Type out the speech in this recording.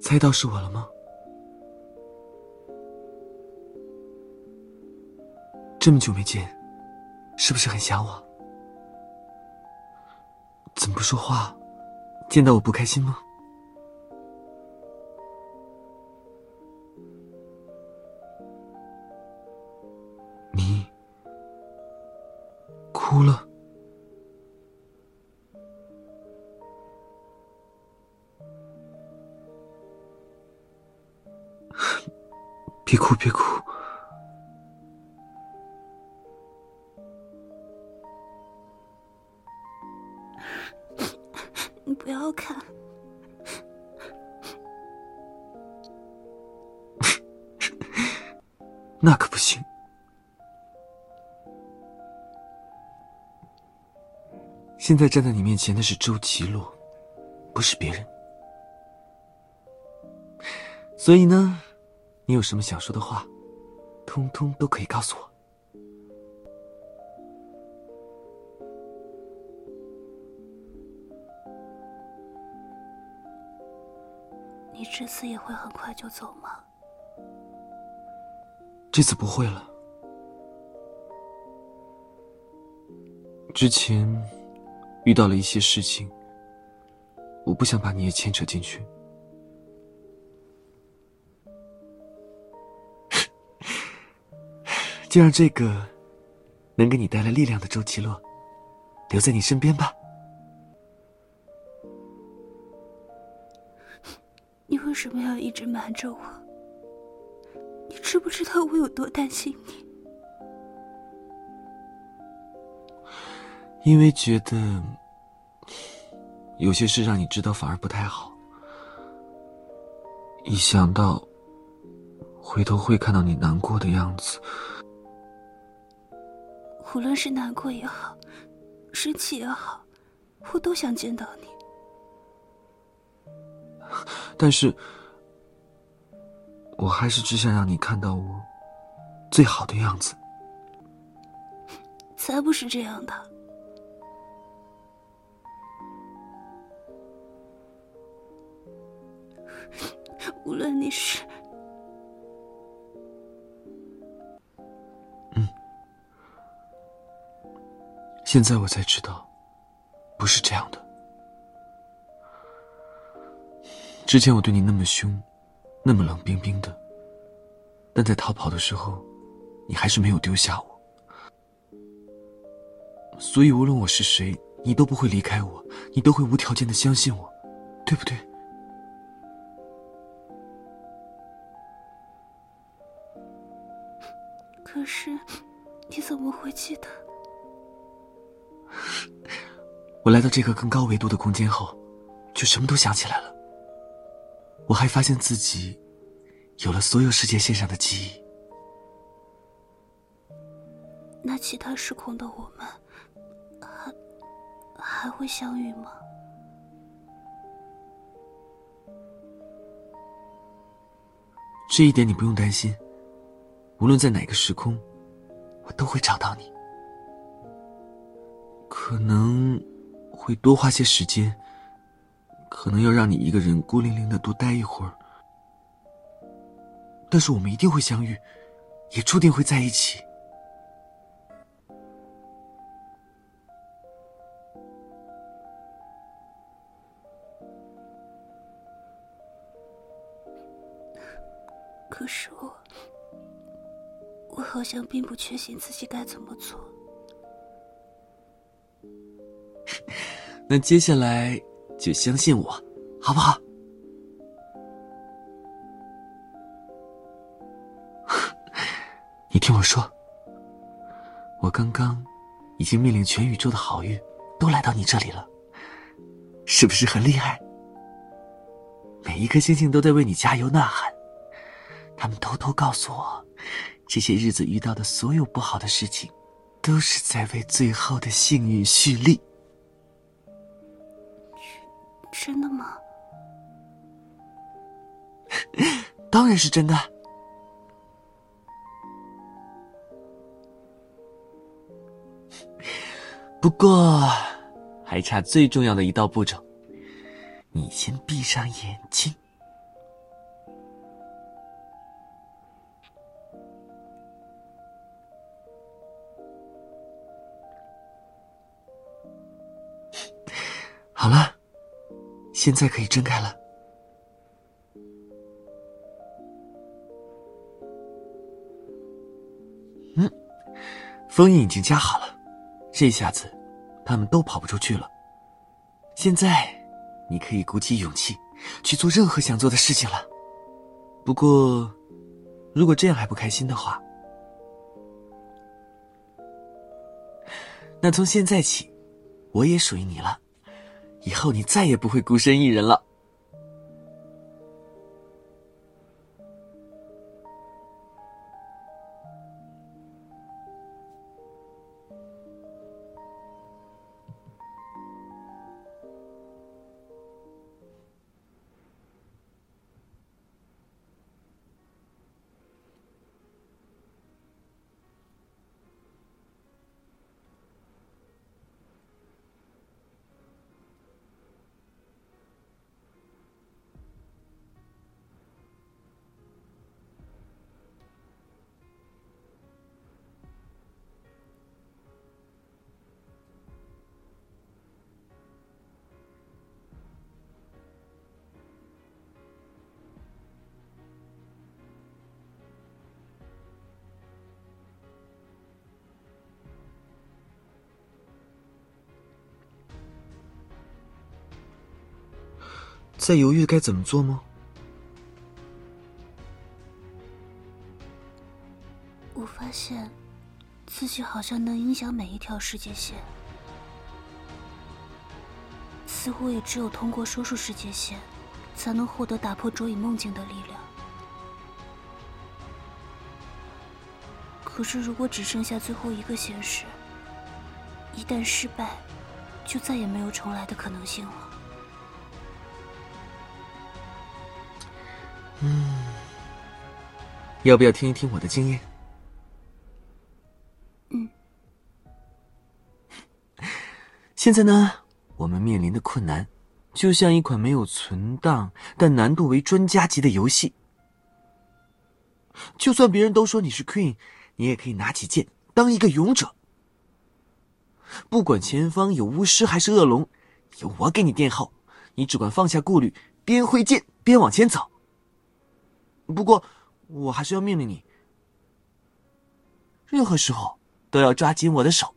猜到是我了吗？这么久没见，是不是很想我？怎么不说话？见到我不开心吗？你哭了？别哭，别哭。你不要看。那可不行。现在站在你面前的是周奇洛，不是别人。所以呢，你有什么想说的话，通通都可以告诉我。你这次也会很快就走吗？这次不会了。之前遇到了一些事情，我不想把你也牵扯进去。就让这个能给你带来力量的周奇洛留在你身边吧。你为什么要一直瞒着我？你知不知道我有多担心你？因为觉得有些事让你知道反而不太好。一想到回头会看到你难过的样子，无论是难过也好，生气也好，我都想见到你。但是，我还是只想让你看到我最好的样子。才不是这样的。无论你是……现在我才知道，不是这样的。之前我对你那么凶，那么冷冰冰的，但在逃跑的时候，你还是没有丢下我。所以无论我是谁，你都不会离开我，你都会无条件的相信我，对不对？可是，你怎么会记得？我来到这个更高维度的空间后，就什么都想起来了。我还发现自己有了所有世界线上的记忆。那其他时空的我们，还还会相遇吗？这一点你不用担心。无论在哪个时空，我都会找到你。可能会多花些时间，可能要让你一个人孤零零的多待一会儿。但是我们一定会相遇，也注定会在一起。可是我。我好像并不确信自己该怎么做。那接下来就相信我，好不好？你听我说，我刚刚已经命令全宇宙的好运都来到你这里了，是不是很厉害？每一颗星星都在为你加油呐喊，他们偷偷告诉我。这些日子遇到的所有不好的事情，都是在为最后的幸运蓄力。真的吗？当然是真的。不过还差最重要的一道步骤你先闭上眼睛。好了。现在可以睁开了。嗯，封印已经加好了，这下子他们都跑不出去了。现在你可以鼓起勇气去做任何想做的事情了。不过，如果这样还不开心的话，那从现在起，我也属于你了。以后你再也不会孤身一人了。在犹豫该怎么做吗？我发现自己好像能影响每一条世界线，似乎也只有通过说出世界线，才能获得打破卓影梦境的力量。可是，如果只剩下最后一个现实，一旦失败，就再也没有重来的可能性了。嗯，要不要听一听我的经验？嗯。现在呢，我们面临的困难，就像一款没有存档但难度为专家级的游戏。就算别人都说你是 Queen，你也可以拿起剑当一个勇者。不管前方有巫师还是恶龙，有我给你垫后，你只管放下顾虑，边挥剑边往前走。不过，我还是要命令你，任何时候都要抓紧我的手。